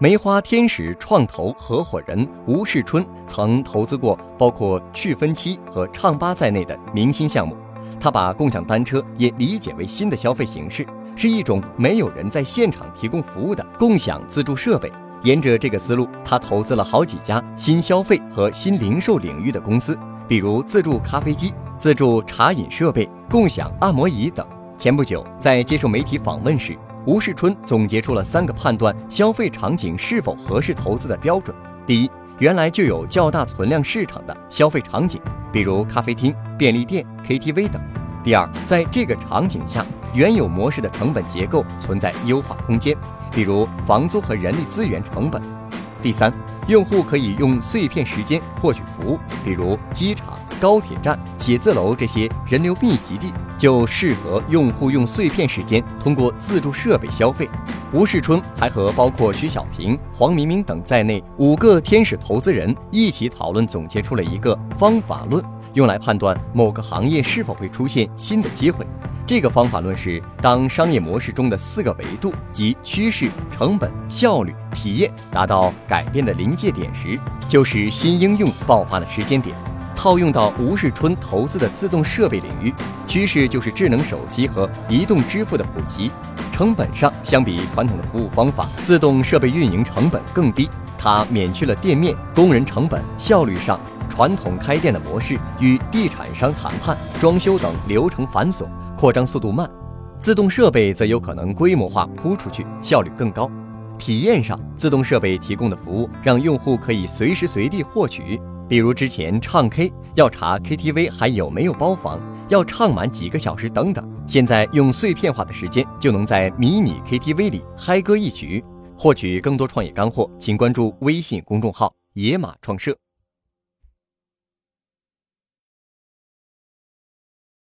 梅花天使创投合伙人吴世春曾投资过包括趣分期和唱吧在内的明星项目。他把共享单车也理解为新的消费形式，是一种没有人在现场提供服务的共享自助设备。沿着这个思路，他投资了好几家新消费和新零售领域的公司，比如自助咖啡机、自助茶饮设备、共享按摩椅等。前不久，在接受媒体访问时，吴世春总结出了三个判断消费场景是否合适投资的标准：第一，原来就有较大存量市场的消费场景，比如咖啡厅、便利店、KTV 等；第二，在这个场景下，原有模式的成本结构存在优化空间，比如房租和人力资源成本；第三，用户可以用碎片时间获取服务，比如机场。高铁站、写字楼这些人流密集地，就适合用户用碎片时间通过自助设备消费。吴世春还和包括徐小平、黄明明等在内五个天使投资人一起讨论，总结出了一个方法论，用来判断某个行业是否会出现新的机会。这个方法论是：当商业模式中的四个维度即趋势、成本、效率、体验达到改变的临界点时，就是新应用爆发的时间点。套用到吴世春投资的自动设备领域，趋势就是智能手机和移动支付的普及。成本上，相比传统的服务方法，自动设备运营成本更低，它免去了店面工人成本。效率上，传统开店的模式与地产商谈判、装修等流程繁琐，扩张速度慢；自动设备则有可能规模化铺出去，效率更高。体验上，自动设备提供的服务让用户可以随时随地获取。比如之前唱 K 要查 KTV 还有没有包房，要唱满几个小时等等，现在用碎片化的时间就能在迷你 KTV 里嗨歌一曲。获取更多创业干货，请关注微信公众号“野马创社”。